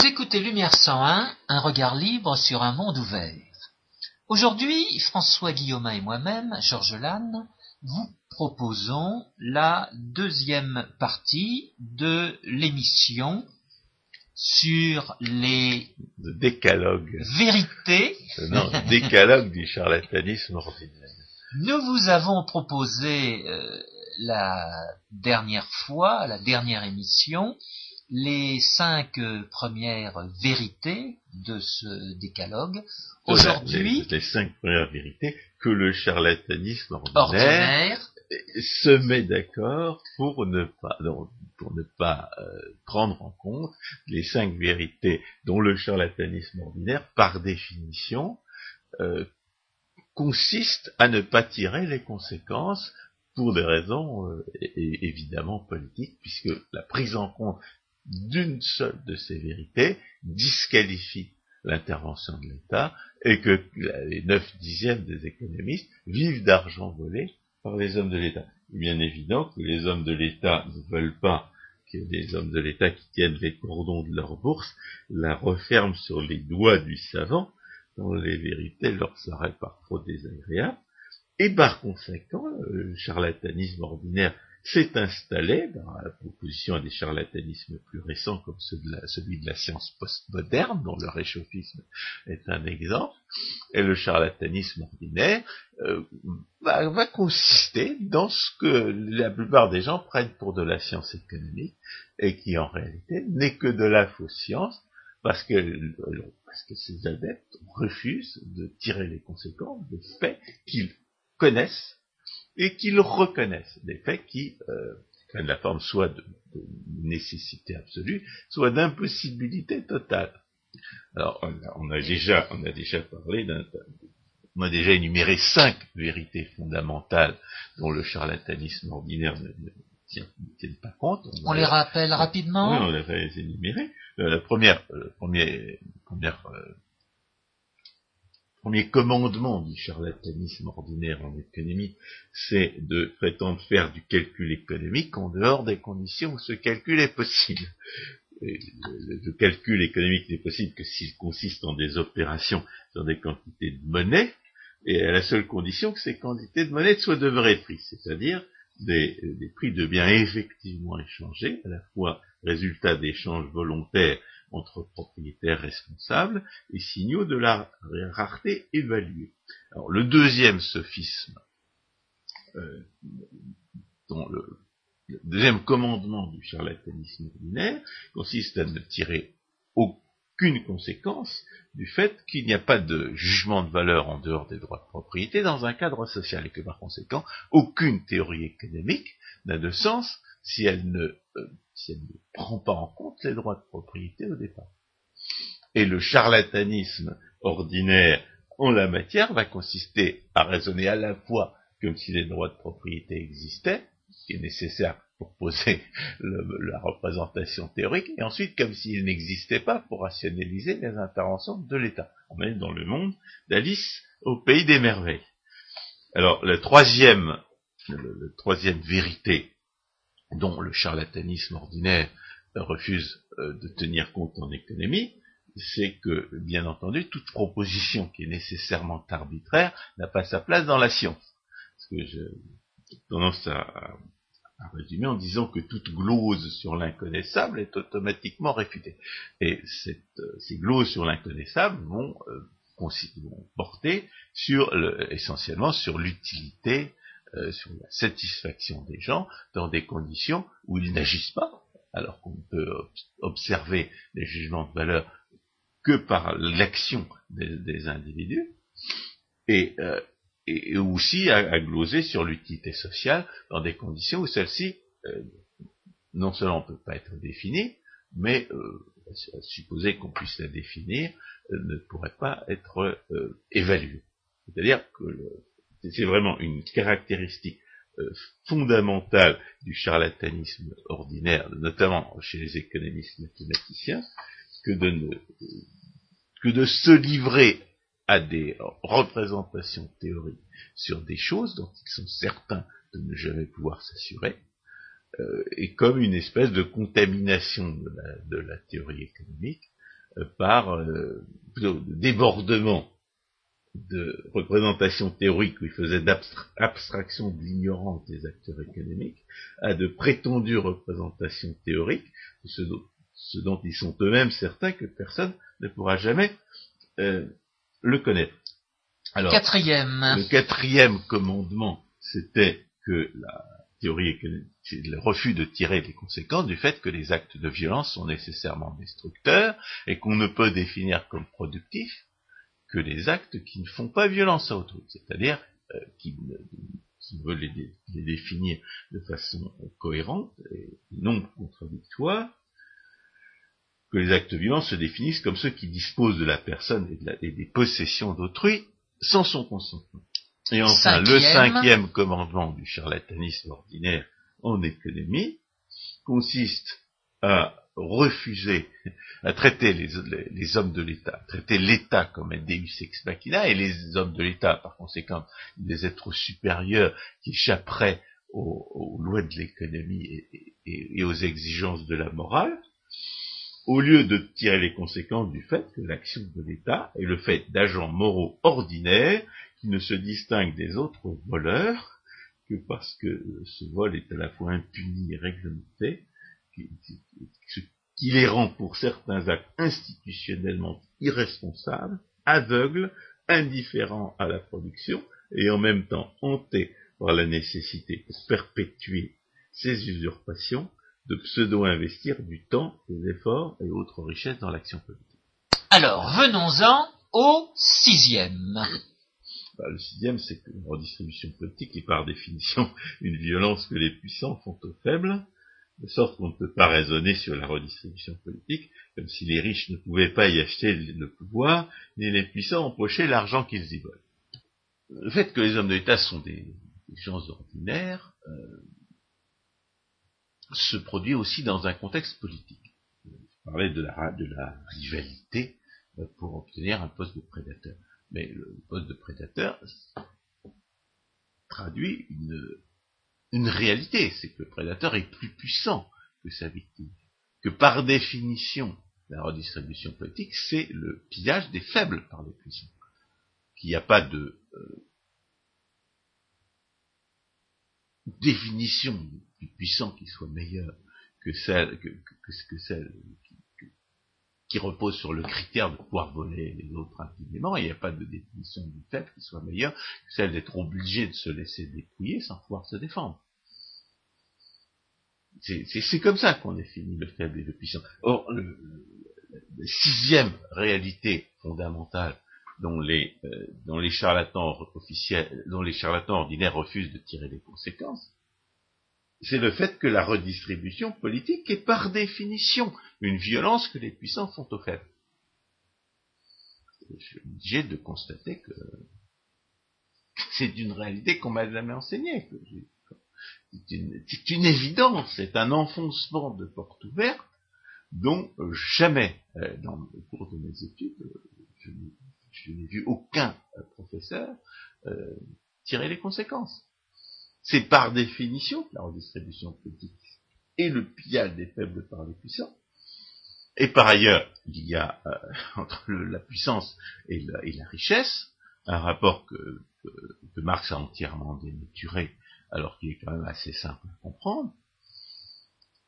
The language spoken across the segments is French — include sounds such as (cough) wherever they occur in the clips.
Vous écoutez Lumière 101, un regard libre sur un monde ouvert. Aujourd'hui, François Guillaume et moi-même, Georges Lannes, vous proposons la deuxième partie de l'émission sur les Le décalogue. Euh, Non, décalogue du charlatanisme ordinaire. Nous vous avons proposé euh, la dernière fois, la dernière émission, les cinq euh, premières vérités de ce décalogue. Aujourd'hui, les, les cinq premières vérités que le charlatanisme ordinaire, ordinaire, se met d'accord pour ne pas, non, pour ne pas euh, prendre en compte les cinq vérités dont le charlatanisme ordinaire, par définition, euh, consiste à ne pas tirer les conséquences pour des raisons euh, évidemment politiques, puisque la prise en compte d'une seule de ces vérités disqualifie l'intervention de l'État et que les neuf dixièmes des économistes vivent d'argent volé par les hommes de l'État. Bien évident que les hommes de l'État ne veulent pas que les hommes de l'État qui tiennent les cordons de leur bourse la referment sur les doigts du savant, dont les vérités leur seraient par trop désagréables. Et par conséquent, le charlatanisme ordinaire s'est installé dans la proposition à des charlatanismes plus récents comme celui de la science postmoderne, dont le réchauffisme est un exemple, et le charlatanisme ordinaire euh, va, consister dans ce que la plupart des gens prennent pour de la science économique et qui en réalité n'est que de la fausse science parce que, parce ces adeptes refusent de tirer les conséquences des faits qu'ils connaissent et qu'ils reconnaissent, des faits qui euh, prennent la forme soit de, de nécessité absolue, soit d'impossibilité totale. Alors, on a, on a déjà, on a déjà parlé d'un, on a déjà énuméré cinq vérités fondamentales dont le charlatanisme ordinaire ne, ne tient, ne tient pas compte. on les rappelle Oui, rapidement. on les a énumérées. Euh, la première, le premier, première, euh, premier commandement du charlatanisme ordinaire en économie, c'est de prétendre faire du calcul économique en dehors des conditions où ce calcul est possible. Le, le calcul économique n'est possible que s'il consiste en des opérations sur des quantités de monnaie, et à la seule condition que ces quantités de monnaie soient de vrais prix, c'est-à-dire des, des prix de biens effectivement échangés, à la fois résultat d'échanges volontaires entre propriétaires responsables et signaux de la rareté évaluée. Alors, le deuxième sophisme, euh, le deuxième commandement du charlatanisme ordinaire consiste à ne tirer aucune conséquence du fait qu'il n'y a pas de jugement de valeur en dehors des droits de propriété dans un cadre social et que par conséquent, aucune théorie économique n'a de sens si elle ne, euh, si elle ne prend pas en compte les droits de propriété au départ. Et le charlatanisme ordinaire en la matière va consister à raisonner à la fois comme si les droits de propriété existaient, ce qui est nécessaire pour poser (laughs) la représentation théorique, et ensuite comme s'ils n'existaient pas pour rationaliser les interventions de l'État. On est dans le monde d'Alice au pays des merveilles. Alors, le troisième, troisième vérité dont le charlatanisme ordinaire refuse euh, de tenir compte en économie, c'est que, bien entendu, toute proposition qui est nécessairement arbitraire n'a pas sa place dans la science. Parce que j'ai tendance à, à- résumer en disant que toute glose sur l'inconnaissable est automatiquement réfutée. Et cette, euh, ces gloses sur l'inconnaissable vont, euh, vont porter sur le- essentiellement sur l'utilité, euh, sur la satisfaction des gens dans des conditions où ils n'agissent pas, alors qu'on peut ob- observer les jugements de valeur que par l'action des, individus, et, euh, aussi à, gloser sur l'utilité sociale dans des conditions où celle-ci, euh, non seulement ne peut pas être définie, mais supposer qu'on puisse la définir, ne pourrait pas être évaluée. C'est-à-dire que le- c'est vraiment une caractéristique euh, fondamentale du charlatanisme ordinaire, notamment chez les économistes mathématiciens, que de, ne, que de se livrer à des représentations théoriques sur des choses dont ils sont certains de ne jamais pouvoir s'assurer, euh, et comme une espèce de contamination de la, théorie économique par euh, débordement de représentation théorique où il faisait d'abstraction de l'ignorance des acteurs économiques à de prétendues représentations théoriques, ce dont, ce dont ils sont eux-mêmes certains que personne ne pourra jamais euh, le connaître. Alors, quatrième. Le quatrième commandement, c'était que la théorie c'est le refus de tirer les conséquences du fait que les actes de violence sont nécessairement destructeurs et qu'on ne peut définir comme productifs que les actes qui ne font pas violence à autrui, c'est-à-dire euh, qui, veulent les, définir de façon cohérente et non contradictoire, que les actes violents se définissent comme ceux qui disposent de la personne et, des possessions d'autrui sans son consentement. Et enfin, le cinquième commandement du charlatanisme ordinaire en économie consiste à refuser, à traiter les, hommes de l'État, traiter l'État comme un deus ex machina, et les hommes de l'État, par conséquent, des êtres supérieurs qui échapperaient aux, lois de l'économie et, aux exigences de la morale, au lieu de tirer les conséquences du fait que l'action de l'État est le fait d'agents moraux ordinaires qui ne se distinguent des autres voleurs que parce que ce vol est à la fois impuni et réglementé, ce qui les rend pour certains actes institutionnellement irresponsables, aveugles, indifférents à la production et en même temps hantés par la nécessité de perpétuer ces usurpations de pseudo-investir du temps, des efforts et autres richesses dans l'action politique. Alors, venons-en au sixième. Bah, le sixième, c'est une redistribution politique est par définition (laughs) une violence que les puissants font aux faibles, de sorte qu'on ne peut pas raisonner sur la redistribution politique comme si les riches ne pouvaient pas y acheter le pouvoir, ni les puissants empocher l'argent qu'ils y volent. Le fait que les hommes de l'État sont des, gens ordinaires, euh, se produit aussi dans un contexte politique. Je parlais de la, de la rivalité euh, pour obtenir un poste de prédateur. Mais le poste de prédateur traduit une, une réalité, c'est que le prédateur est plus puissant que sa victime. Que par définition, la redistribution politique, c'est le pillage des faibles par les puissants. Qu'il n'y a pas de euh, définition du puissant qui soit meilleur que celle, que, que, celle qui, repose sur le critère de pouvoir voler les autres infiniment, il n'y a pas de définition du faible qui soit meilleure que celle d'être obligé de se laisser dépouiller sans pouvoir se défendre. C'est comme ça qu'on définit le faible et le puissant. Or, le, la sixième réalité fondamentale dont les, euh, dont les charlatans officiels, dont les charlatans ordinaires refusent de tirer les conséquences, c'est le fait que la redistribution politique est par définition une violence que les puissants font aux faibles. Je suis obligé de constater que (laughs) c'est une réalité qu'on m'a jamais enseignée. C'est une, évidence, c'est un enfoncement de porte ouverte dont jamais, euh, dans le cours de mes études, je n'ai vu aucun euh, professeur euh, tirer les conséquences. C'est par définition la redistribution politique et le pillage des faibles par les puissants. Et par ailleurs, il y a euh, (laughs) entre la puissance et la, richesse un rapport que, Marx a entièrement dénaturé, alors qu'il est quand même assez simple à comprendre.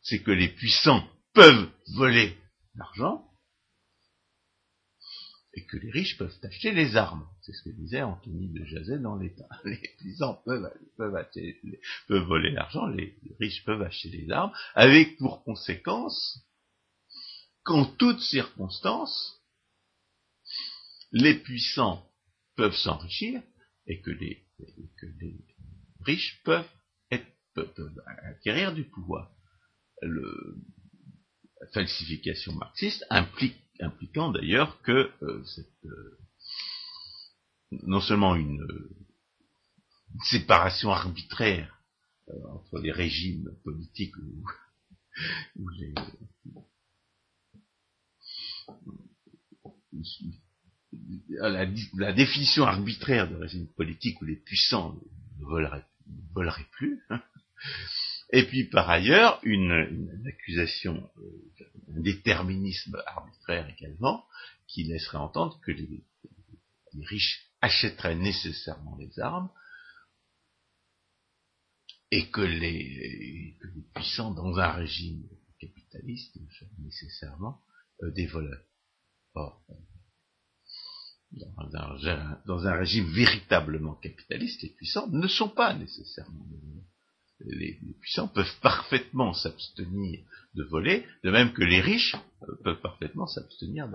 C'est que les puissants peuvent voler l'argent, et que les riches peuvent acheter les armes. C'est ce que disait Anthony de Jazet dans l'État. (laughs) Les puissants peuvent, peuvent, peuvent voler l'argent, les, riches peuvent acheter les armes, avec pour conséquence qu'en toutes circonstances, les puissants peuvent s'enrichir et que les, riches peuvent, être, acquérir du pouvoir. Le, la falsification marxiste implique impliquant d'ailleurs que euh, euh, non seulement une, séparation arbitraire euh, entre les régimes politiques ou, (laughs) les, la, définition arbitraire de régime politique où les puissants ne voleraient, plus, hein, Et puis par ailleurs, une, accusation, euh, un déterminisme arbitraire également, qui laisserait entendre que les, riches achèteraient nécessairement des armes et que les, puissants, dans un régime capitaliste, nécessairement euh, des voleurs. Or, dans un, régime véritablement capitaliste, les puissants ne sont pas nécessairement des voleurs. Les, puissants peuvent parfaitement s'abstenir de voler, de même que les riches euh, peuvent parfaitement s'abstenir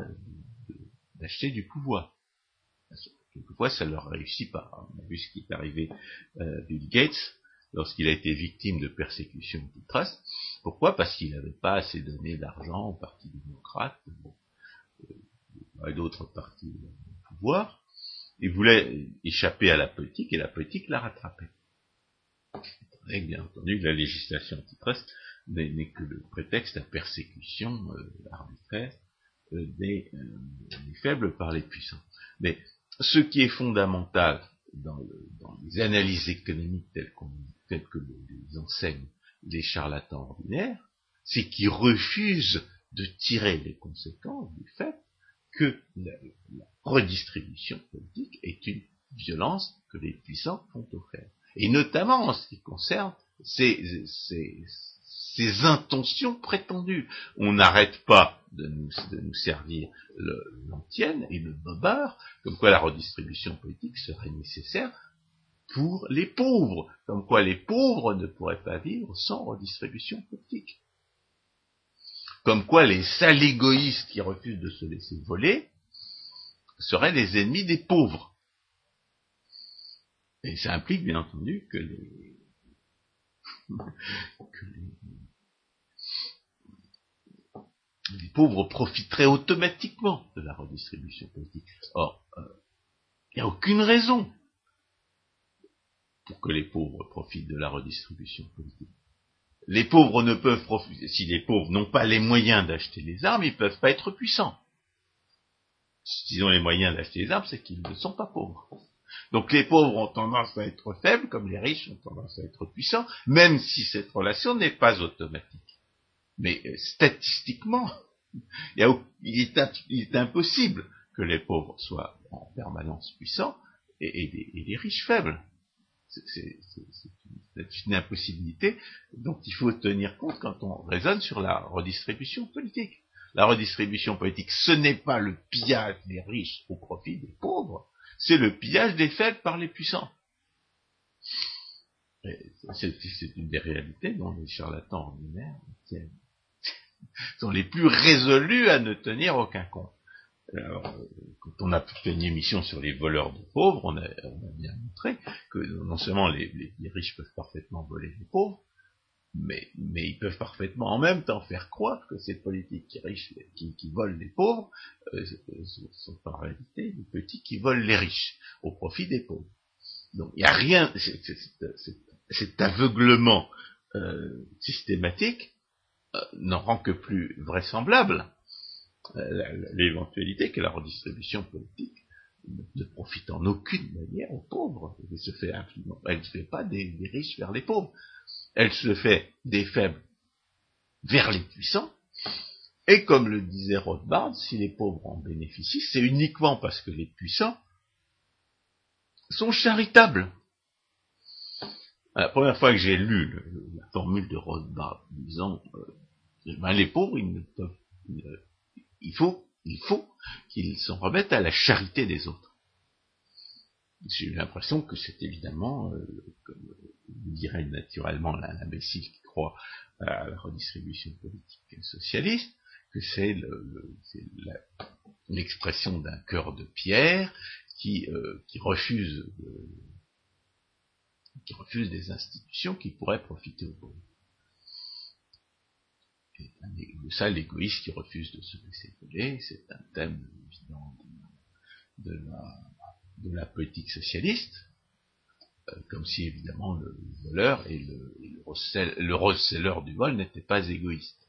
d'acheter du pouvoir. Quelquefois, ça leur réussit pas. On a vu ce qui est arrivé à euh, Bill Gates lorsqu'il a été victime de persécution antitrust. Pourquoi? Parce qu'il n'avait pas assez donné d'argent au Parti démocrate, euh, à d'autres partis au pouvoir. Il voulait échapper à la politique et la politique l'a rattrapé. Et bien entendu la législation antitrust n'est que le prétexte à persécution euh, arbitraire euh, des, faibles par les puissants. Mais ce qui est fondamental dans, les analyses économiques telles, que les enseignent les charlatans ordinaires, c'est qu'ils refusent de tirer les conséquences du fait que la, redistribution politique est une violence que les puissants font aux faibles. Et notamment en ce qui concerne ces, intentions prétendues. On n'arrête pas de nous, servir l'antienne et le bobard, comme quoi la redistribution politique serait nécessaire pour les pauvres, comme quoi les pauvres ne pourraient pas vivre sans redistribution politique. Comme quoi les sales égoïstes qui refusent de se laisser voler seraient les ennemis des pauvres. Et ça implique bien entendu que les, pauvres profiteraient automatiquement de la redistribution politique. Or, il euh, n'y a aucune raison pour que les pauvres profitent de la redistribution politique. Les pauvres ne peuvent profiter, si les pauvres n'ont pas les moyens d'acheter les armes, ils ne peuvent pas être puissants. S'ils ont les moyens d'acheter les armes, c'est qu'ils ne sont pas pauvres. Donc les pauvres ont tendance à être faibles, comme les riches ont tendance à être puissants, même si cette relation n'est pas automatique. Mais euh, statistiquement, (laughs) il, est, impossible que les pauvres soient en permanence puissants et, les, riches faibles. C'est une impossibilité dont il faut tenir compte quand on raisonne sur la redistribution politique. La redistribution politique, ce n'est pas le pillage des riches au profit des pauvres, c'est le pillage des faibles par les puissants. C'est une des réalités dont les charlatans ordinaires sont les plus résolus à ne tenir aucun compte. Quand on a fait une émission sur les voleurs de pauvres, on a, bien montré que non seulement les, riches peuvent parfaitement voler les pauvres, mais, ils peuvent parfaitement en même temps faire croire que ces politiques qui, riches, qui, volent les pauvres euh, sont en réalité des petits qui volent les riches au profit des pauvres. Donc il n'y a rien, cet aveuglement euh, systématique euh, n'en rend que plus vraisemblable euh, l'éventualité que la redistribution politique ne profite en aucune manière aux pauvres. Elle se fait, elle ne fait pas des, riches vers les pauvres. Elle se fait des faibles vers les puissants. Et comme le disait Rothbard, si les pauvres en bénéficient, c'est uniquement parce que les puissants sont charitables. La première fois que j'ai lu la formule de Rothbard disant euh, ben, les pauvres, il faut, il qu'ils s'en remettent à la charité des autres. J'ai eu l'impression que c'est évidemment, euh, dirait naturellement l'imbécile qui croit à la redistribution politique socialiste, que c'est l'expression d'un cœur de pierre qui, euh, refuse qui refuse des institutions qui pourraient profiter pauvres. Et ça, l'égoïste qui refuse de se laisser voler, c'est un thème évident de, la, politique socialiste, euh, comme si évidemment le voleur et le, le, receleur du vol n'étaient pas égoïstes.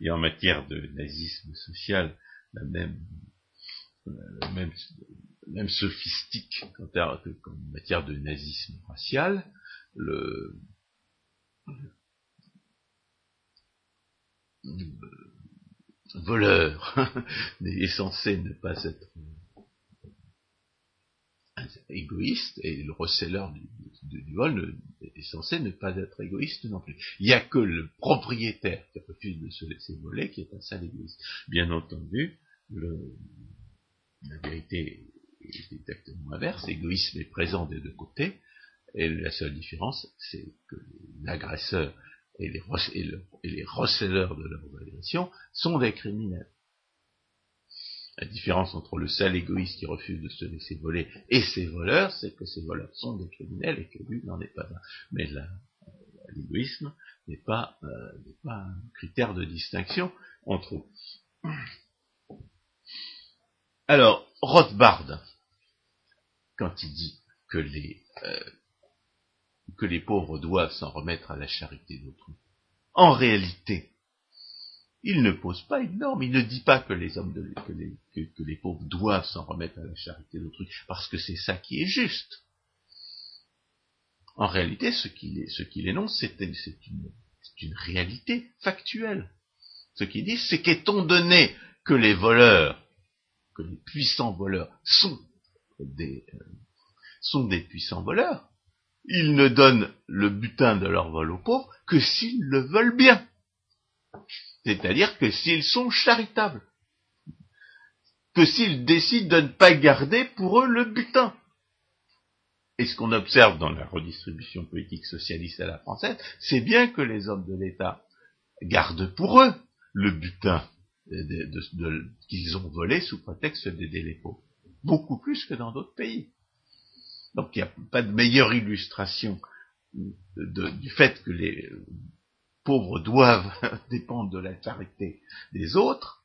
Et en matière de nazisme social, la même, la même même sophistique qu'en matière de nazisme racial, le, voleur (laughs) est censé ne pas être égoïste et le receleur du, vol est censé ne pas être égoïste non plus. Il n'y a que le propriétaire qui refuse de se laisser voler qui est un sale égoïste. Bien entendu, la vérité est exactement inverse. L'égoïsme est présent des deux côtés et la seule différence, c'est que l'agresseur et les, et, les receleurs de leur validation sont des criminels. La différence entre le sale égoïste qui refuse de se laisser voler et ses voleurs, c'est que ces voleurs sont des criminels et que lui n'en est pas un. Mais l'égoïsme n'est pas, euh, pas, un critère de distinction entre eux. Alors, Rothbard, quand il dit que les, euh, que les pauvres doivent s'en remettre à la charité d'autrui, en réalité, il ne pose pas une norme, il ne dit pas que les hommes que, pauvres doivent s'en remettre à la charité d'autrui, parce que c'est ça qui est juste. En réalité, ce qu'il ce qu'il énonce, c'est une, réalité factuelle. Ce qu'il dit, c'est qu'étant donné que les voleurs, que les puissants voleurs sont des, euh, sont des puissants voleurs, ils ne donnent le butin de leur vol aux pauvres que s'ils le veulent bien. C'est-à-dire que s'ils sont charitables, que s'ils décident de ne pas garder pour eux le butin. Et ce qu'on observe dans la redistribution politique socialiste à la française, c'est bien que les hommes de l'État gardent pour eux le butin qu'ils ont volé sous prétexte d'aider les pauvres. Beaucoup plus que dans d'autres pays. Donc il n'y a pas de meilleure illustration du fait que les pauvres doivent (laughs) dépendre de la charité des autres,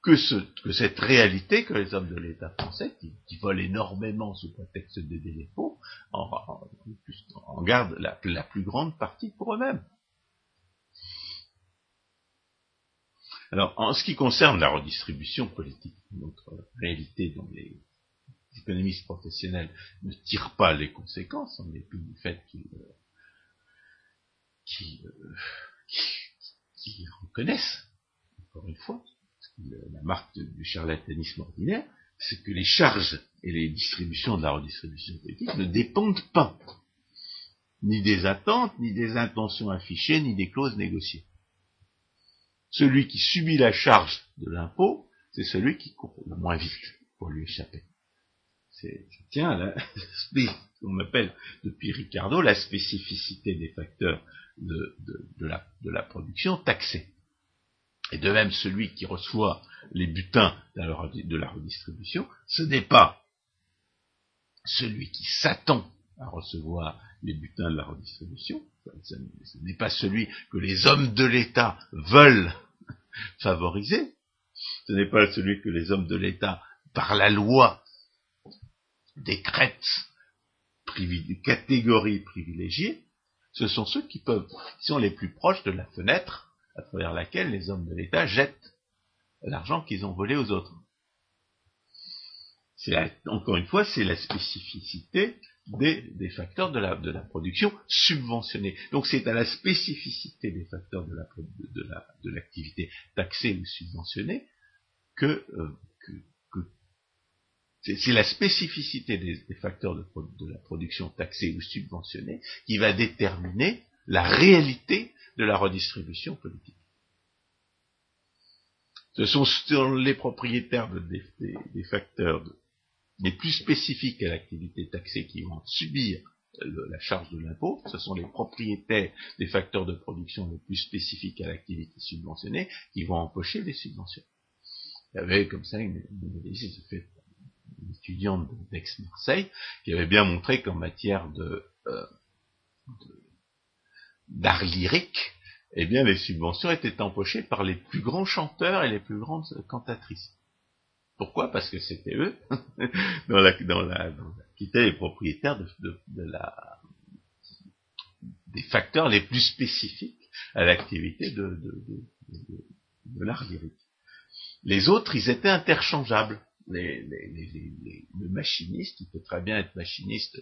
que, cette réalité que les hommes de l'État français, qui, volent énormément sous prétexte d'aider les pauvres, en, gardent la, plus grande partie pour eux-mêmes. Alors, en ce qui concerne la redistribution politique, notre réalité dont les économistes professionnels ne tirent pas les conséquences, en dépit du fait qu'ils qui, euh, qui, reconnaissent, encore une fois, la marque du charlatanisme ordinaire, c'est que les charges et les distributions de la redistribution politique ne dépendent pas ni des attentes, ni des intentions affichées, ni des clauses négociées. Celui qui subit la charge de l'impôt, c'est celui qui court le moins vite pour lui échapper. C'est, tiens, là, (laughs) on appelle depuis Ricardo la spécificité des facteurs de, la, production taxée. Et de même, celui qui reçoit les butins de la redistribution, ce n'est pas celui qui s'attend à recevoir les butins de la redistribution, ce n'est pas celui que les hommes de l'État veulent (laughs) favoriser, ce n'est pas celui que les hommes de l'État, par la loi, décrètent catégorie privilégiée, ce sont ceux qui peuvent, qui sont les plus proches de la fenêtre à travers laquelle les hommes de l'État jettent l'argent qu'ils ont volé aux autres. encore une fois, c'est la spécificité des, facteurs de la, la, production subventionnée. Donc c'est à la spécificité des facteurs de l'activité la, taxée ou subventionnée que, euh, c'est la spécificité des, facteurs de, la production taxée ou subventionnée qui va déterminer la réalité de la redistribution politique. Ce sont les propriétaires des, facteurs les plus spécifiques à l'activité taxée qui vont subir la charge de l'impôt, ce sont les propriétaires des facteurs de production les plus spécifiques à l'activité subventionnée qui vont empocher des subventions. Il y avait comme ça une, analyse fait étudiante d'Aix-Marseille, qui avait bien montré qu'en matière de, euh, d'art lyrique, eh bien, les subventions étaient empochées par les plus grands chanteurs et les plus grandes cantatrices. Pourquoi? Parce que c'était eux, (laughs) qui étaient les propriétaires de, de, des facteurs les plus spécifiques à l'activité de, de, de l'art lyrique. Les autres, ils étaient interchangeables le machiniste, il peut très bien être machiniste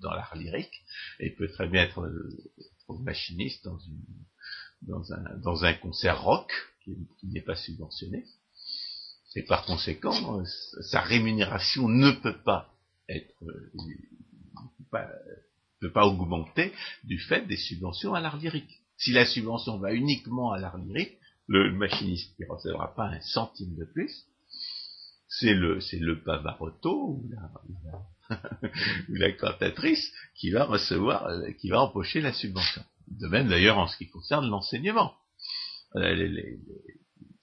dans, l'art lyrique, et il peut très bien être euh, aux machinistes dans, dans, un, dans un concert rock qui, n'est pas subventionné. Et par conséquent, sa rémunération ne peut pas être pas, peut pas augmenter du fait des subventions à l'art lyrique. Si la subvention va uniquement à l'art lyrique, le machiniste ne recevra pas un centime de plus, c'est le, c'est le Pavarotti ou la, (laughs) la cantatrice qui va recevoir, qui va empocher la subvention. De même d'ailleurs en ce qui concerne l'enseignement. Euh, les, les,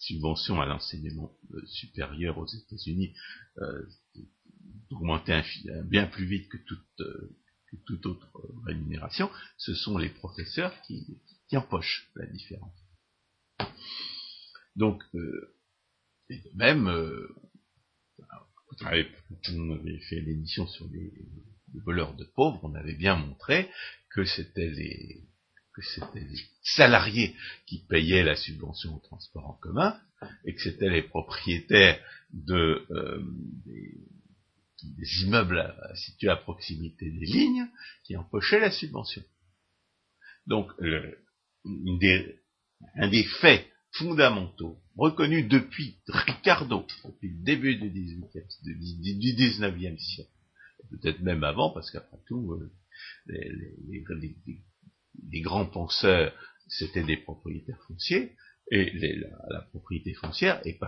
subventions à l'enseignement euh, supérieur aux États-Unis euh, augmentaient bien plus vite que toute, euh, que toute autre rémunération. Ce sont les professeurs qui, qui empochent la différence. Donc, euh, et de même, euh, on avait fait l'édition sur les, voleurs de pauvres, on avait bien montré que c'était les salariés qui payaient la subvention au transport en commun et que c'était les propriétaires de euh, des, immeubles situés à proximité des lignes qui empochaient la subvention. Donc, le, un des faits fondamentaux, reconnus depuis Ricardo, depuis le début du, 18 du 19e siècle, peut-être même avant, parce qu'après tout, euh, les, grands penseurs, c'était des propriétaires fonciers, et la, propriété foncière est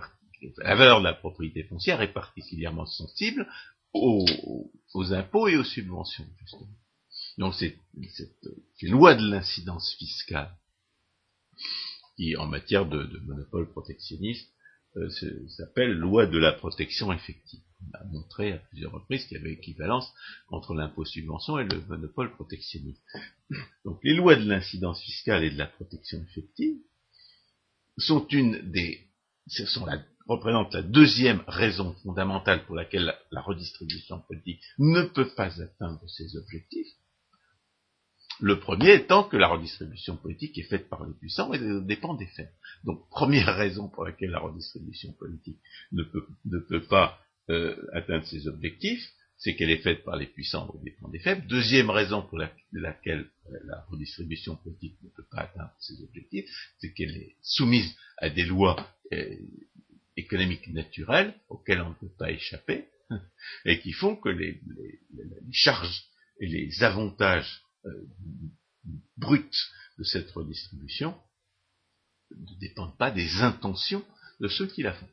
la valeur de la propriété foncière est particulièrement sensible aux, aux impôts et aux subventions, justement. Donc c'est une loi de l'incidence fiscale qui, en matière de, monopole protectionniste, euh, s'appelle loi de la protection effective. On a montré à plusieurs reprises qu'il y avait équivalence entre l'impôt subvention et le monopole protectionniste. Donc les lois de l'incidence fiscale et de la protection effective sont une des, ce la, représentent la deuxième raison fondamentale pour laquelle la redistribution politique ne peut pas atteindre ses objectifs. Le premier étant que la redistribution politique est faite par les puissants et dépend des faibles. Donc, (laughs) première raison pour laquelle la redistribution politique ne peut, ne peut pas euh, atteindre ses objectifs, c'est qu'elle est faite par les puissants au dépend des faibles. Deuxième raison pour laquelle euh, la redistribution politique ne peut pas atteindre ses objectifs, c'est qu'elle est soumise à des lois euh, économiques naturelles auxquelles on ne peut pas échapper (laughs) et qui font que les, les, les charges et les avantages euh, brute de cette redistribution ne dépendent pas des intentions de ceux qui la font.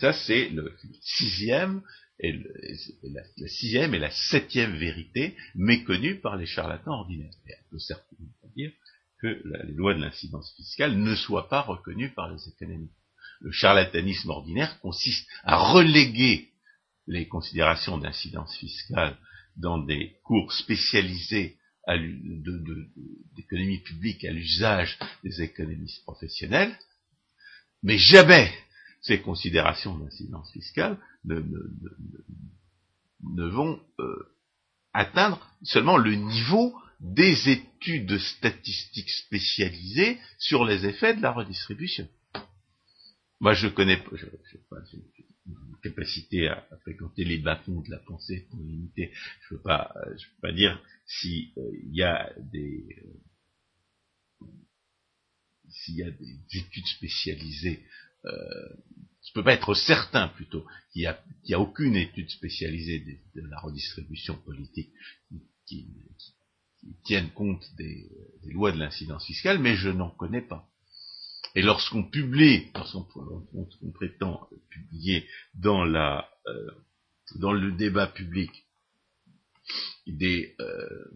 Ça, c'est le sixième et, la, sixième et la septième vérité méconnue par les charlatans ordinaires. Et on peut certainement dire que les lois de l'incidence fiscale ne soient pas reconnues par les économistes. Le charlatanisme ordinaire consiste à reléguer les considérations d'incidence fiscale dans des cours spécialisés d'économie publique à l'usage des économistes professionnels, mais jamais ces considérations d'incidence fiscale ne, vont euh, atteindre seulement le niveau des études statistiques spécialisées sur les effets de la redistribution. Moi, je connais, je, je, capacité à, fréquenter les bas-fonds de la pensée pour limiter. Je ne peux pas, je peux pas dire s'il euh, y a des euh, s'il y a des études spécialisées. Euh, je peux pas être certain plutôt qu'il n'y a, a, aucune étude spécialisée de, la redistribution politique qui, tienne compte des lois de l'incidence fiscale, mais je n'en connais pas. Et lorsqu'on publie, lorsqu'on prétend publier dans, la, euh, dans le débat public des, euh,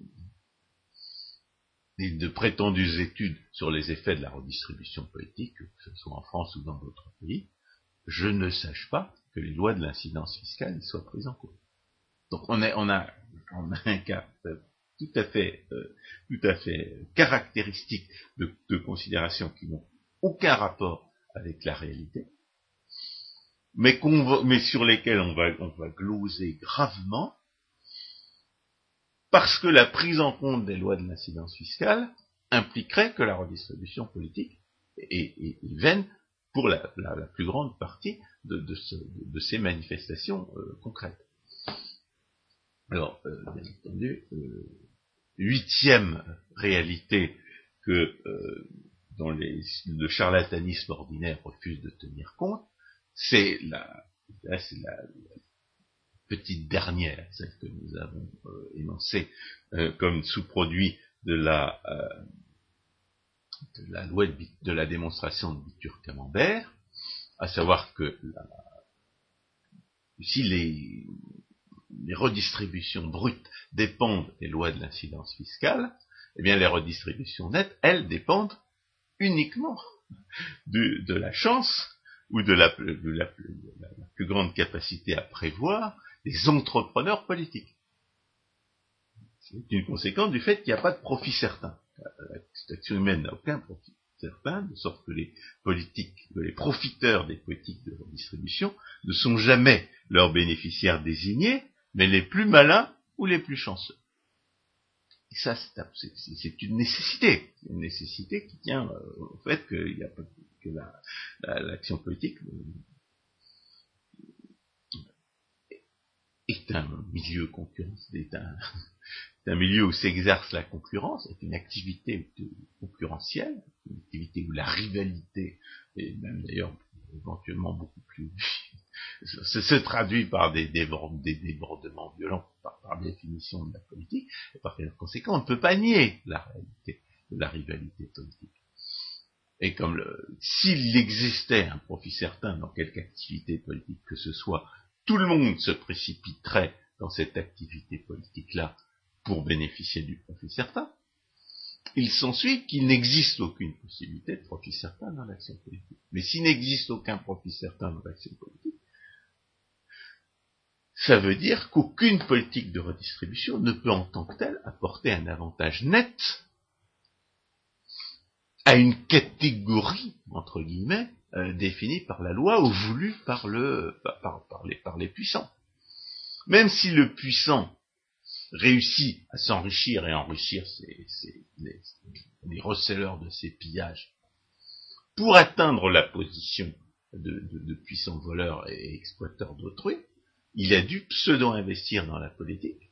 de prétendues études sur les effets de la redistribution politique, que ce soit en France ou dans d'autres pays, je ne sache pas que les lois de l'incidence fiscale soient prises en compte. Donc on, a, un cas euh, tout à fait, tout à fait caractéristique de, de considérations qui n'ont aucun rapport avec la réalité, mais, sur lesquels on va, gloser gravement, parce que la prise en compte des lois de l'incidence fiscale impliquerait que la redistribution politique est, vaine pour la, plus grande partie de, ces manifestations euh, concrètes. Alors, euh, bien entendu, euh, huitième réalité que dont le charlatanisme ordinaire refuse de tenir compte, c'est la, la, petite dernière, celle que nous avons euh, énoncée euh, comme sous-produit de la, euh, la loi de, la démonstration de Bitur-Camembert, à savoir que la, si les, les redistributions brutes dépendent des lois de l'incidence fiscale, eh bien les redistributions nettes, elles, dépendent uniquement de, la chance ou de, la, plus grande capacité à prévoir des entrepreneurs politiques. C'est une conséquence du fait qu'il n'y a pas de profit certain. La action humaine n'a aucun profit certain, de sorte que les politiques, que les profiteurs des politiques de redistribution ne sont jamais leurs bénéficiaires désignés, mais les plus malins ou les plus chanceux. Et ça, c'est une nécessité, une nécessité qui tient euh, au fait y a que l'action politique euh, est un milieu concurrence, (laughs) est un, milieu où s'exerce la concurrence, est une activité concurrentielle, une activité où la rivalité, et même d'ailleurs éventuellement beaucoup plus se, traduit par des, débordements violents par, définition de la politique, et par conséquent, on ne peut pas nier la réalité de la rivalité politique. Et comme s'il existait un profit certain dans quelque activité politique que ce soit, tout le monde se précipiterait dans cette activité politique-là pour bénéficier du profit certain, il s'ensuit qu'il n'existe aucune possibilité de profit certain dans l'action politique. Mais s'il n'existe aucun profit certain dans l'action politique, ça veut dire qu'aucune politique de redistribution ne peut en tant que telle apporter un avantage net à une catégorie, entre guillemets, euh, définie par la loi ou voulue par, le, par, les, les puissants. Même si le puissant réussit à s'enrichir et enrichir les, receleurs de ses pillages pour atteindre la position de, de puissant voleur et exploiteur d'autrui, il a dû pseudo-investir dans la politique.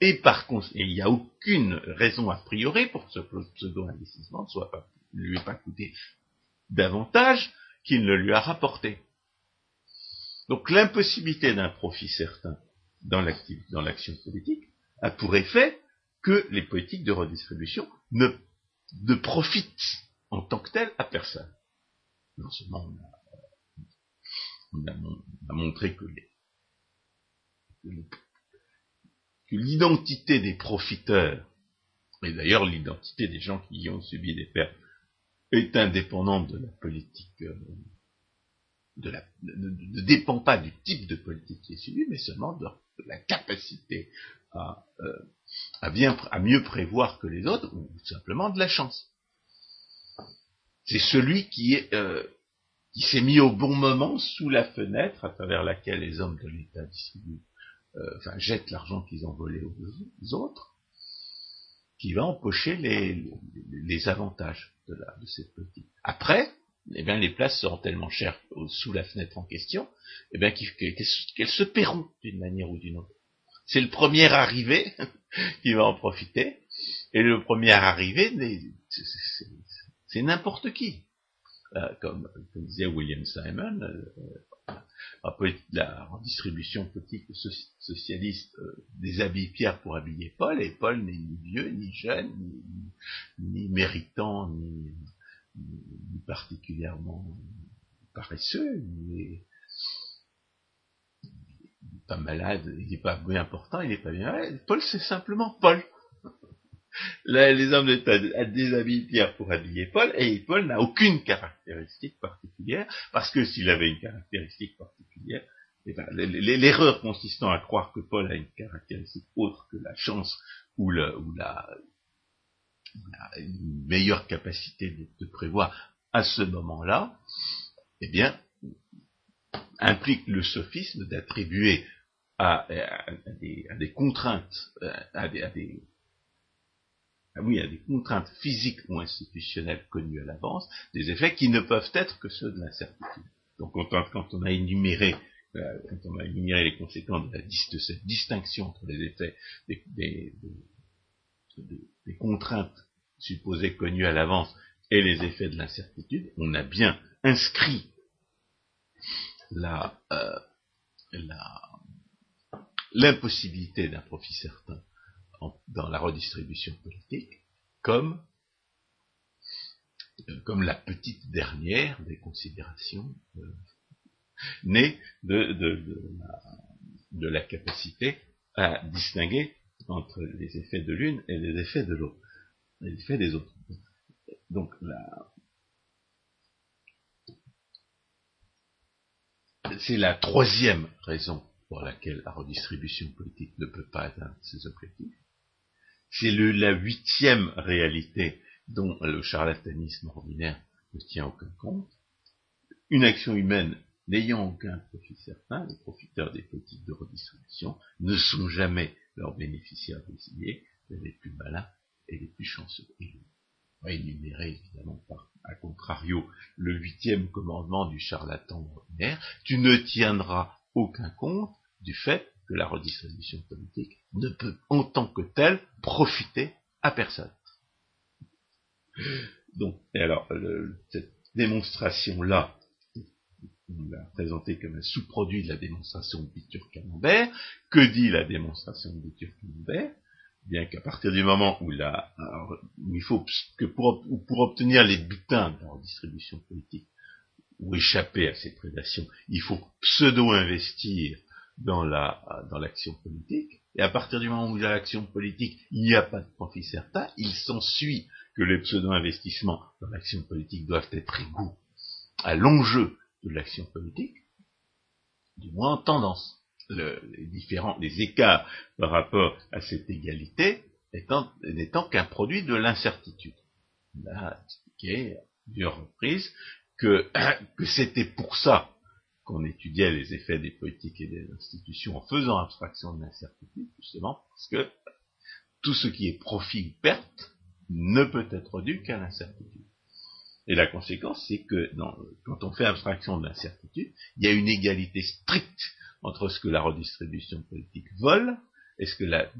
Et par contre, il n'y a aucune raison a priori pour que ce pseudo-investissement ne soit pas, lui ait pas coûté davantage qu'il ne lui a rapporté. Donc l'impossibilité d'un profit certain dans l'action politique a pour effet que les politiques de redistribution ne, profitent en tant que telles à personne. Non seulement on a, montré que l'identité des profiteurs, et d'ailleurs l'identité des gens qui y ont subi des pertes, est indépendante de la politique, euh, de la, ne, dépend pas du type de politique qui est suivi, mais seulement de, la capacité à, euh, à, bien, à mieux prévoir que les autres, ou simplement de la chance. C'est celui qui est euh, qui s'est mis au bon moment sous la fenêtre à travers laquelle les hommes de l'État distribuent, euh, enfin jettent l'argent qu'ils ont volé aux autres, qui va empocher les, avantages de cette politique. Après, eh bien, les places seront tellement chères sous la fenêtre en question, eh bien, qu'elles se paieront d'une manière ou d'une autre. C'est le premier arrivé (laughs) qui va en profiter, et le premier arrivé, c'est n'importe qui. Euh, comme, disait William Simon, euh, euh, la redistribution politique socialiste déshabille Pierre pour habiller Paul, et Paul n'est ni vieux, ni jeune, ni, méritant, ni, particulièrement paresseux, ni, pas malade, il n'est pas bien important, il n'est pas bien malade. Paul, c'est simplement Paul les hommes d'État déshabillent Pierre pour habiller Paul, et Paul n'a aucune caractéristique particulière, parce que s'il avait une caractéristique particulière, eh ben, l'erreur consistant à croire que Paul a une caractéristique autre que la chance ou, la, une meilleure capacité de, prévoir à ce moment-là, eh bien, implique le sophisme d'attribuer à, des, contraintes, à des, oui, il y a des contraintes physiques ou institutionnelles connues à l'avance, des effets qui ne peuvent être que ceux de l'incertitude. Donc quand, on a énuméré euh, quand on a énuméré les conséquences de, cette distinction entre les effets des, contraintes supposées connues à l'avance et les effets de l'incertitude, on a bien inscrit la, euh, l'impossibilité d'un profit certain dans la redistribution politique comme, euh, comme la petite dernière des considérations euh, nées de, de, la, capacité à distinguer entre les effets de l'une et les effets de l'autre, les effets des autres. Donc c'est la troisième raison pour laquelle la redistribution politique ne peut pas atteindre ses objectifs. C'est la huitième réalité dont le charlatanisme ordinaire ne tient aucun compte. Une action humaine n'ayant aucun profit certain, les profiteurs des politiques de redistribution ne sont jamais leurs bénéficiaires désignés, les plus malins et les plus chanceux. Et énumérer évidemment par, à contrario, le huitième commandement du charlatan ordinaire, tu ne tiendras aucun compte du fait que la redistribution politique ne peut en tant que telle profiter à personne. Donc, et alors, cette démonstration-là, on l'a présentée comme un sous-produit de la démonstration de Bitur-Camembert. Que dit la démonstration de Bitur-Camembert Bien qu'à partir du moment où, la, il faut que pour, pour obtenir les butins de la redistribution politique, ou échapper à ces prédations, il faut pseudo-investir dans la dans l'action politique. Et à partir du moment où a l'action politique, il n'y a pas de profit certain, il s'ensuit que les pseudo-investissements dans l'action politique doivent être égaux à l'enjeu de l'action politique, du moins en tendance. les différents, les écarts par rapport à cette égalité n'étant qu'un produit de l'incertitude. On a expliqué à plusieurs reprises que, (coughs) que c'était pour ça qu'on étudiait les effets des politiques et des institutions en faisant abstraction de l'incertitude, justement, parce que tout ce qui est profit ou perte ne peut être dû qu'à l'incertitude. Et la conséquence, c'est que quand on fait abstraction de l'incertitude, il y a une égalité stricte entre ce que la redistribution politique vole et ce que la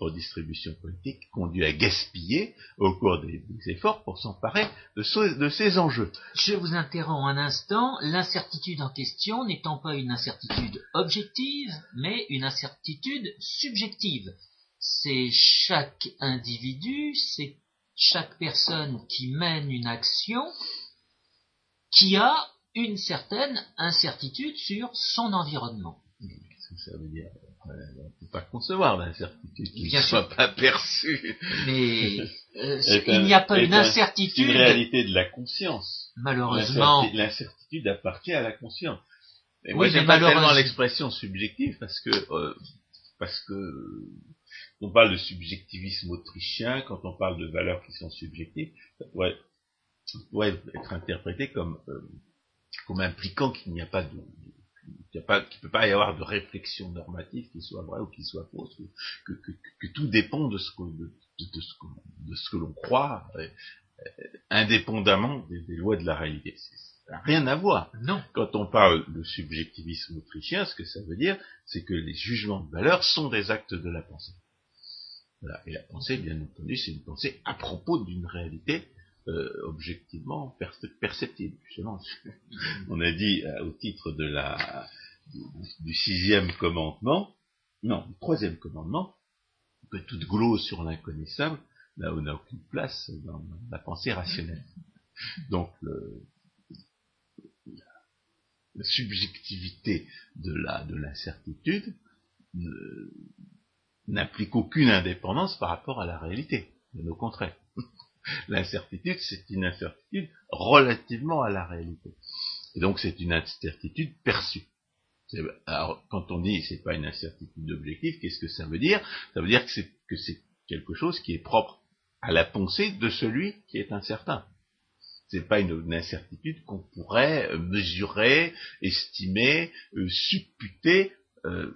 redistribution politique conduit à gaspiller au cours des, efforts pour s'emparer de, de, ces enjeux? Je vous interromps un instant. L'incertitude en question n'étant pas une incertitude objective, mais une incertitude subjective. C'est chaque individu, c'est chaque personne qui mène une action qui a une certaine incertitude sur son environnement. Qu'est-ce que ça veut dire? On ne peut pas concevoir l'incertitude qui ne soit pas perçue. Mais (laughs) euh, il n'y a pas une incertitude. C'est une réalité de la conscience. Malheureusement. L'incertitude appartient à la conscience. Et oui, moi, pas tellement l'expression subjective parce que euh, parce que on parle de subjectivisme autrichien, quand on parle de valeurs qui sont subjectives, ça pourrait, être interprété comme euh, comme impliquant qu'il n'y a pas de, qu'il ne peut pas y avoir de réflexion normative qui soit vraie ou qui soit fausse, que, que, tout dépend de ce que, de, de ce que l'on croit, euh, euh, indépendamment des, lois de la réalité. Ça n'a rien à voir. Non. Quand on parle de subjectivisme autrichien, ce que ça veut dire, c'est que les jugements de valeur sont des actes de la pensée. Voilà. Et la pensée, bien entendu, c'est une pensée à propos d'une réalité euh, objectivement perceptible. (laughs) On a dit euh, au titre du, sixième commandement, non, du troisième commandement, que toute glose sur l'inconnaissable n'a aucune place dans, la pensée rationnelle. Donc la, subjectivité de la de l'incertitude n'implique aucune indépendance par rapport à la réalité, bien au contraire. L'incertitude, c'est une incertitude relativement à la réalité. Et donc c'est une incertitude perçue. Alors, quand on dit c'est pas une incertitude objective, qu'est-ce que ça veut dire? Ça veut dire que c'est, que c'est quelque chose qui est propre à la pensée de celui qui est incertain. C'est pas une, incertitude qu'on pourrait mesurer, estimer, euh, supputer euh,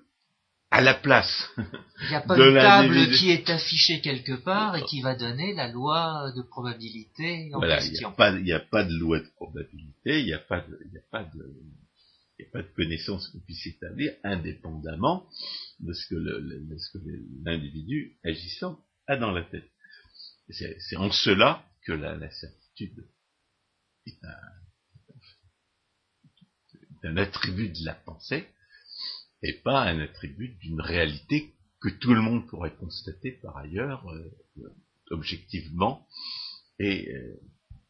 à la place. Il n'y a pas une table qui est affichée quelque part et qui va donner la loi de probabilité en question. Il n'y a, pas de loi de probabilité, il n'y a pas de, il a pas de, il a pas de connaissance qu'on puisse établir indépendamment de ce que l'individu agissant a dans la tête. C'est en cela que la, certitude est un, attribut de la pensée et pas un attribut d'une réalité que tout le monde pourrait constater par ailleurs euh, objectivement et euh,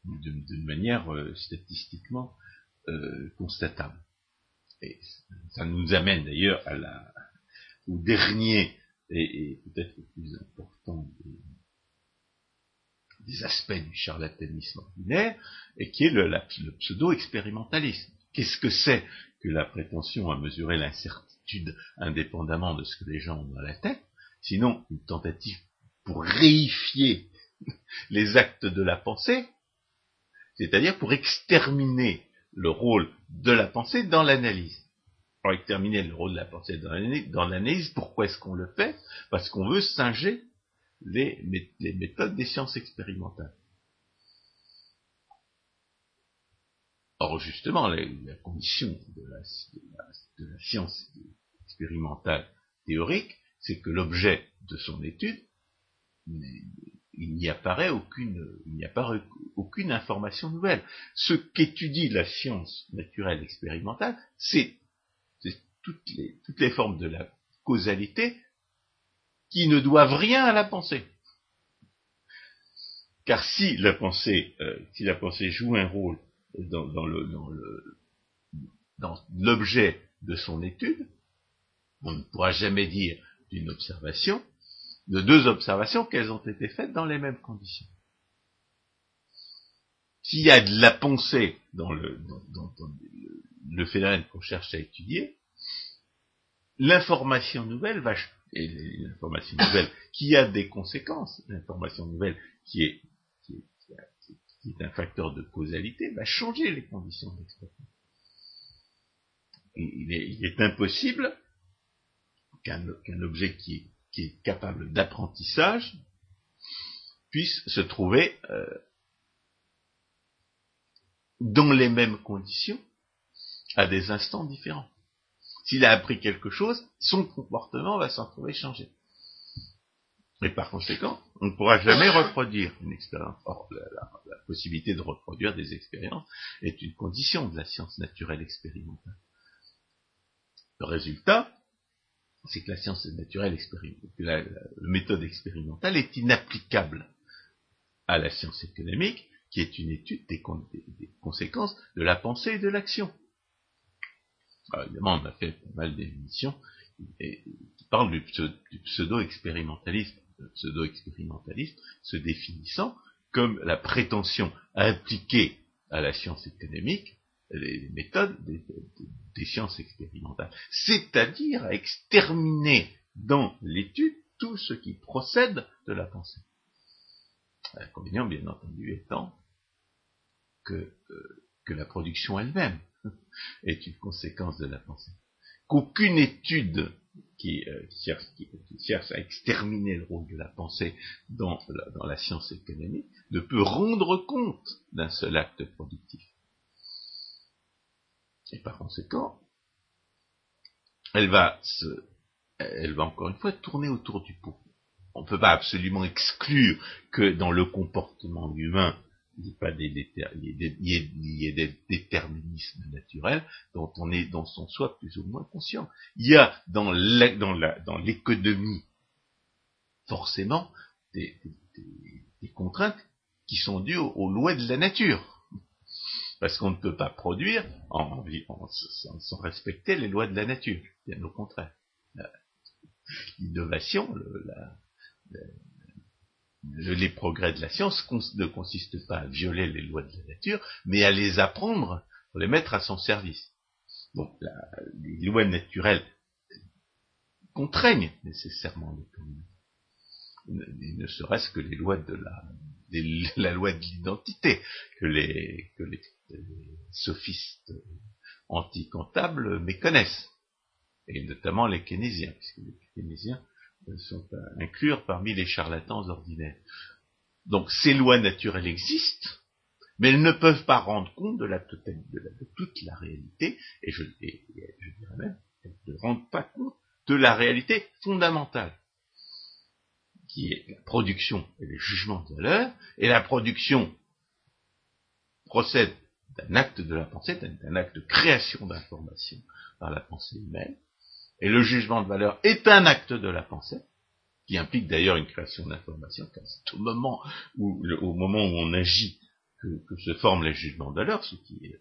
d'une manière euh, statistiquement constatable. Et ça nous amène d'ailleurs à la, au dernier et, peut-être le plus important des, aspects du charlatanisme ordinaire, et qui est le, le pseudo-expérimentalisme. Qu'est-ce que c'est que la prétention à mesurer l'incertitude indépendamment de ce que les gens ont dans la tête, sinon une tentative pour réifier (laughs) les actes de la pensée, c'est-à-dire pour exterminer le rôle de la pensée dans l'analyse. Pour exterminer le rôle de la pensée dans l'analyse, pourquoi est-ce qu'on le fait? Parce qu'on veut singer les, méthodes des sciences expérimentales. Or, justement, la, condition de la, science expérimentale théorique, c'est que l'objet de son étude, il n'y apparaît aucune, il n'y apparaît aucune information nouvelle. Ce qu'étudie la science naturelle expérimentale, c'est toutes les, formes de la causalité qui ne doivent rien à la pensée. Car si la pensée, euh, si la pensée joue un rôle dans, dans l'objet de son étude, on ne pourra jamais dire d'une observation, de deux observations qu'elles ont été faites dans les mêmes conditions. S'il y a de la pensée dans le, dans le phénomène qu'on cherche à étudier, l'information nouvelle va et l'information nouvelle qui a des conséquences, l'information nouvelle qui est, qui, est, un facteur de causalité, va changer les conditions d'exploitation. Il est, impossible qu'un objet qui, qui, est capable d'apprentissage puisse se trouver euh, dans les mêmes conditions à des instants différents. S'il a appris quelque chose, son comportement va s'en trouver changé. Et par conséquent, on ne pourra jamais reproduire une expérience. Or, la, possibilité de reproduire des expériences est une condition de la science naturelle expérimentale. Le résultat, c'est que la science naturelle expérimentale, la, méthode expérimentale est inapplicable à la science économique, qui est une étude des conséquences de la pensée et de l'action. Évidemment, on a fait pas mal d'émissions qui parlent du, pseudo-expérimentalisme, pseudo-expérimentalisme se définissant comme la prétention à appliquer à la science économique les méthodes des, sciences expérimentales, c'est-à-dire à exterminer dans l'étude tout ce qui procède de la pensée. L'inconvénient, bien entendu, étant que, euh, que la production elle-même (laughs) est une conséquence de la pensée. Qu'aucune étude qui, euh, cherche, à exterminer le rôle de la pensée dans la, science économique ne peut rendre compte d'un seul acte productif. Et par conséquent, elle va se, elle va encore une fois tourner autour du pot. On ne peut pas absolument exclure que dans le comportement humain, il y, pas des, il, des, déterminismes naturels dont on est, dans son soi plus ou moins conscient. Il y a dans l'économie forcément des, contraintes qui sont dues aux, lois de la nature. Parce qu'on ne peut pas produire en, sans, respecter les lois de la nature, bien au contraire. L'innovation, les progrès de la science ne consistent pas à violer les lois de la nature, mais à les apprendre pour les mettre à son service. Donc les lois naturelles contraignent nécessairement l'économie. Ne serait-ce que les lois de la, (laughs) la loi de l'identité que les, que les, sophistes anti-comptables méconnaissent, et notamment les keynésiens, puisque les keynésiens sont à inclure parmi les charlatans ordinaires. Donc ces lois naturelles existent, mais elles ne peuvent pas rendre compte de, la totalité, de, toute la réalité, et je, dirais même, elles ne rendent pas compte de la réalité fondamentale. qui est la production et le jugement de valeur, et la production procède d'un acte de la pensée, d'un acte de création d'information par la pensée humaine, et le jugement de valeur est un acte de la pensée, qui implique d'ailleurs une création d'information, car c'est au moment où, au moment où on agit que, se forment les jugements de valeur, ce qui est,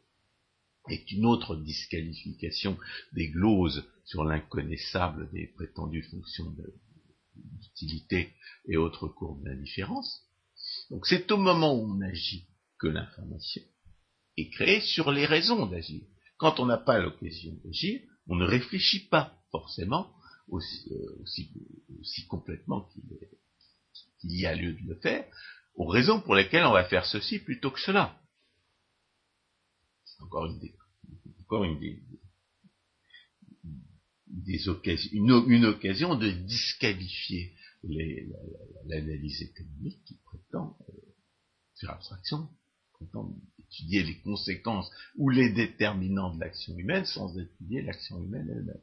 est une autre disqualification des gloses sur l'inconnaissable des prétendues fonctions d'utilité et autres courbes d'indifférence. Donc c'est au moment où on agit que l'information est créée sur les raisons d'agir. Quand on n'a pas l'occasion d'agir, on ne réfléchit pas forcément aussi, euh, complètement qu'il y a lieu de le faire, aux raisons pour lesquelles on va faire ceci plutôt que cela. C'est encore une des, une occasions, occasion de disqualifier l'analyse économique qui prétend euh, faire abstraction, prétend étudier les conséquences ou les déterminants de l'action humaine sans étudier l'action humaine elle-même.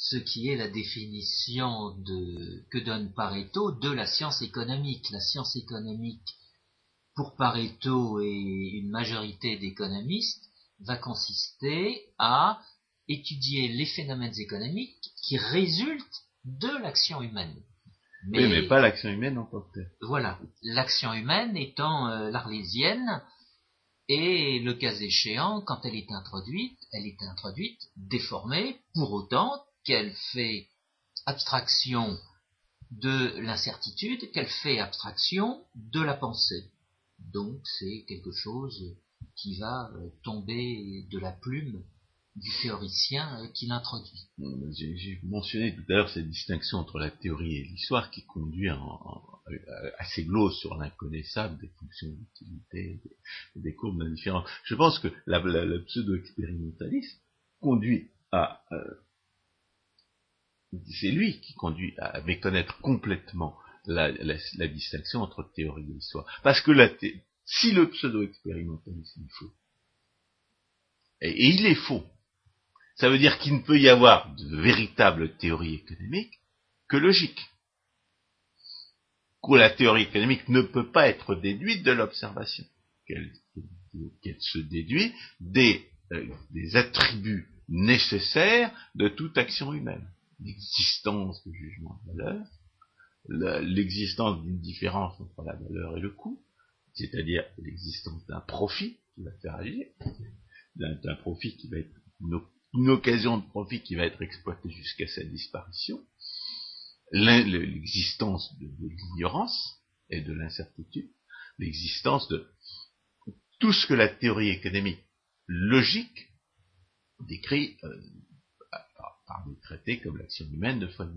Ce qui est la définition de, que donne Pareto de la science économique. La science économique, pour Pareto et une majorité d'économistes, va consister à étudier les phénomènes économiques qui résultent de l'action humaine. Mais, oui, mais pas l'action humaine en tant que Voilà, l'action humaine étant euh, l'arlésienne, et le cas échéant, quand elle est introduite, elle est introduite déformée, pour autant qu'elle fait abstraction de l'incertitude, qu'elle fait abstraction de la pensée. Donc c'est quelque chose qui va euh, tomber de la plume du théoricien euh, qui l'introduit. J'ai mentionné tout à l'heure cette distinction entre la théorie et l'histoire qui conduit assez glose sur l'inconnaissable des fonctions d'utilité, des, des courbes d'indifférence. Je pense que la, le pseudo-expérimentalisme conduit à... Euh, c'est lui qui conduit à méconnaître complètement la, distinction entre théorie et histoire. Parce que si le pseudo-expérimentalisme est faux, et il est faux, ça veut dire qu'il ne peut y avoir de véritable théorie économique que logique. Que la théorie économique ne peut pas être déduite de l'observation, qu'elle se déduit euh, des attributs nécessaires de toute action humaine. L'existence du jugement de valeur, l'existence d'une différence entre la valeur et le coût, c'est-à-dire l'existence d'un profit qui va faire agir, d'un profit qui va être une occasion de profit qui va être exploitée jusqu'à sa disparition, l'existence de, l'ignorance et de l'incertitude, l'existence de tout ce que la théorie économique logique décrit euh, par, des traités comme l'action humaine de von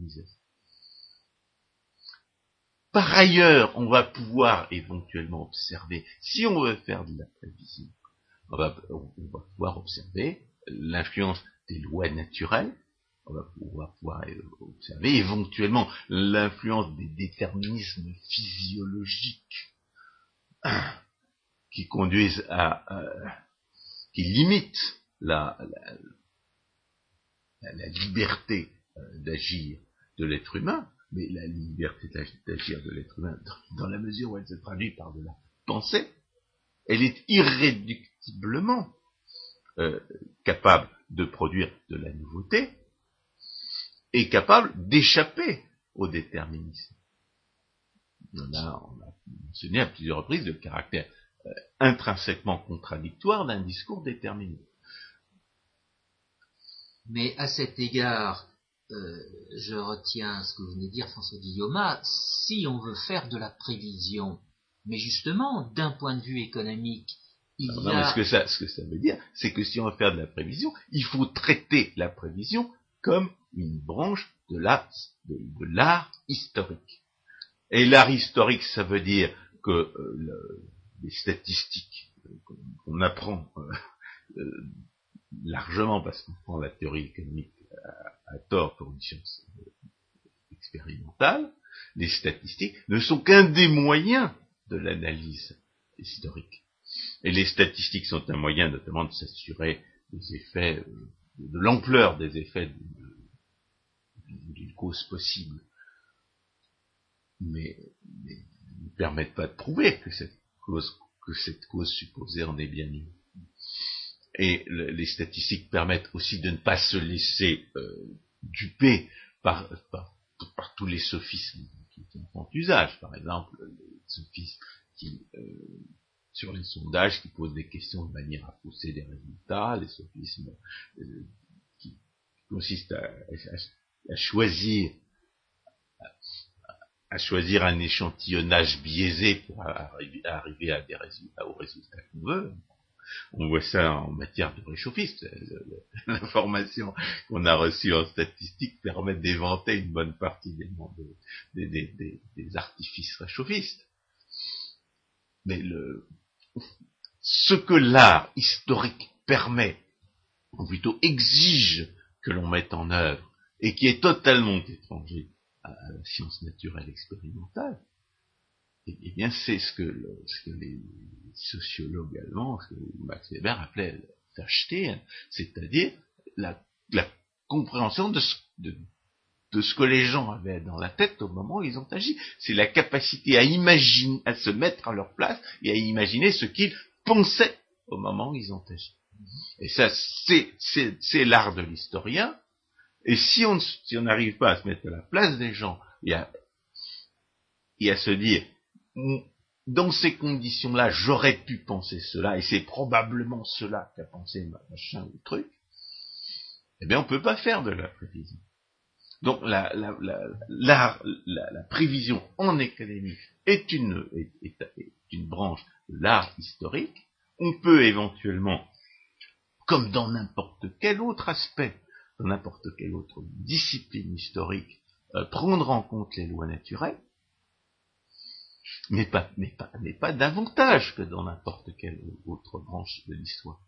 Par ailleurs, on va pouvoir éventuellement observer, si on veut faire de la prévision, on va pouvoir observer l'influence des lois naturelles, on va pouvoir, observer éventuellement l'influence des déterminismes physiologiques qui conduisent à, qui limitent la, liberté euh, d'agir de l'être humain, mais la liberté d'agir de l'être humain, dans la mesure où elle se traduit par de la pensée, elle est irréductiblement euh, capable de produire de la nouveauté et capable d'échapper au déterminisme. On a, mentionné à plusieurs reprises le caractère euh, intrinsèquement contradictoire d'un discours déterminé. Mais à cet égard, euh, je retiens ce que vous venez de dire, François Guillaume, si on veut faire de la prévision, mais justement d'un point de vue économique, non, mais ce que, ça, ce que ça veut dire, c'est que si on veut faire de la prévision, il faut traiter la prévision comme une branche de l'art, de, historique. Et l'art historique, ça veut dire que euh, les statistiques euh, qu'on apprend euh, largement parce qu'on prend la théorie économique à, à tort pour une science expérimentale, les statistiques ne sont qu'un des moyens de l'analyse historique. Et les statistiques sont un moyen notamment de s'assurer des effets, euh, de l'ampleur des effets d'une cause possible mais, ne permettent pas de prouver que cette cause, que cette cause supposée en est bien une. Et les statistiques permettent aussi de ne pas se laisser euh, duper par, par, tous les sophismes qui, font usage. Par exemple, les sophismes qui, euh, sur les sondages qui posent des questions de manière à pousser des résultats, les sophismes euh, qui consistent à, à, choisir à choisir un échantillonnage biaisé pour arriver, à des résultats, aux résultats qu'on veut. On voit ça en matière de réchauffiste. (laughs) L'information qu'on a reçue en statistique permet d'éventer une bonne partie des, artifices réchauffistes. Mais ce que l'art historique permet, ou plutôt exige que l'on mette en œuvre, et qui est totalement étranger à, la science naturelle expérimentale, eh, eh bien c'est ce que, les sociologues allemands, ce que Max Weber appelait l'acheter, c'est-à-dire la, compréhension de ce, de ce que les gens avaient dans la tête au moment où ils ont agi. C'est la capacité à imaginer, à se mettre à leur place et à imaginer ce qu'ils pensaient au moment où ils ont agi. Et ça, c'est l'art de l'historien. Et si on si n'arrive pas à se mettre à la place des gens et à, et à se dire, dans ces conditions-là, j'aurais pu penser cela, et c'est probablement cela qu'a pensé machin ou truc, eh bien, on ne peut pas faire de la prévision. Donc la, la, la, la, prévision en économie est une, est, une branche de l'art historique. On peut éventuellement, comme dans n'importe quel autre aspect, dans n'importe quelle autre discipline historique, euh, prendre en compte les lois naturelles, mais pas, mais pas, mais pas davantage que dans n'importe quelle autre branche de l'histoire.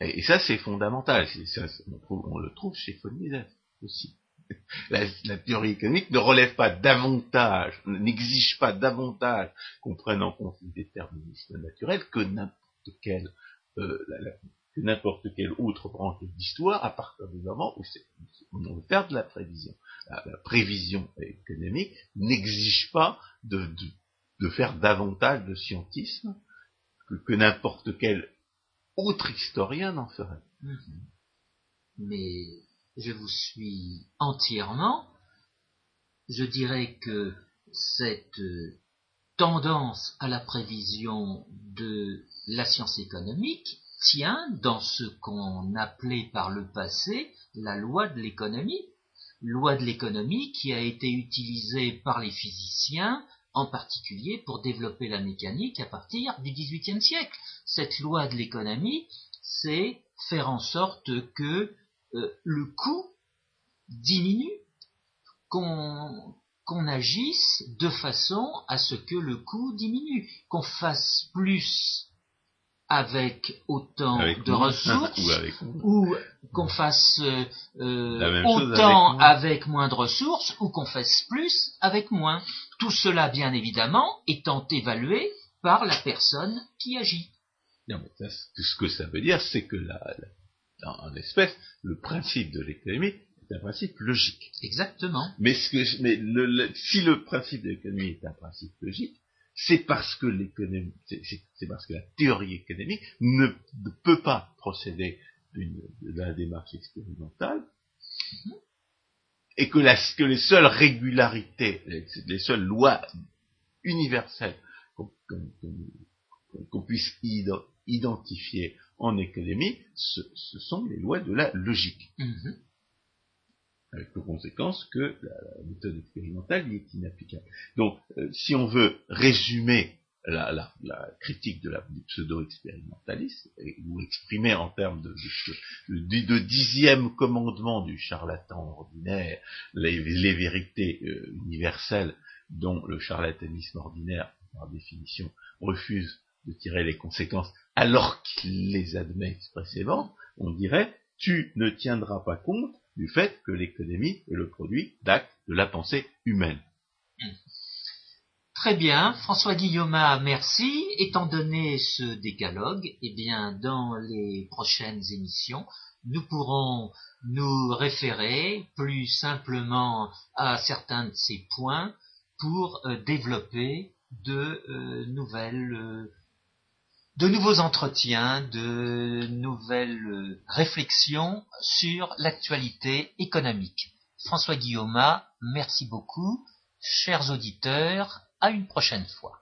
Et, ça, c'est fondamental. Ça, on, le trouve chez Fonizet aussi (laughs) la, théorie économique ne relève pas davantage, n'exige pas davantage qu'on prenne en compte le déterminisme naturel que n'importe quelle, euh, autre branche d'histoire à partir du moment où on veut de la prévision. La, prévision économique n'exige pas de, faire davantage de scientisme que, n'importe quel autre historien n'en ferait. Mm-hmm. Mais je vous suis entièrement. Je dirais que cette tendance à la prévision de la science économique tient dans ce qu'on appelait par le passé la loi de l'économie, loi de l'économie qui a été utilisée par les physiciens en particulier pour développer la mécanique à partir du XVIIIe siècle. Cette loi de l'économie, c'est faire en sorte que euh, le coût diminue, qu'on agisse de façon à ce que le coût diminue, qu'on fasse plus avec autant de (laughs) ressources ou, qu'on fasse euh, autant avec moins. de ressources ou qu'on fasse plus avec moins. Tout cela, bien évidemment, étant évalué par la personne qui agit. Non, mais ce que ça veut dire, c'est que la, en espèce, le principe de l'économie est un principe logique. Exactement. Mais, ce que, mais le, si le principe de l'économie est un principe logique, c'est parce que l'économie, c'est parce que la théorie économique ne, peut pas procéder de la démarche expérimentale, et que, les seules régularités, les, seules lois universelles qu'on puisse identifier en économie, ce, sont les lois de la logique. Mm-hmm. Avec pour conséquence que la, méthode expérimentale y est inapplicable. Donc, euh, si on veut résumer la, critique de la, du pseudo-expérimentalisme, ou exprimer en termes de, de, dixième commandement du charlatan ordinaire les, vérités euh, universelles dont le charlatanisme ordinaire, par définition, refuse de tirer les conséquences alors qu'il les admet expressément, on dirait tu ne tiendras pas compte du fait que l'économie est le produit d'actes de la pensée humaine. Très bien, François Guillaume, merci. Étant donné ce décalogue, eh bien, dans les prochaines émissions, nous pourrons nous référer plus simplement à certains de ces points pour développer de nouvelles de nouveaux entretiens, de nouvelles réflexions sur l'actualité économique. François Guillaume, merci beaucoup. Chers auditeurs, à une prochaine fois.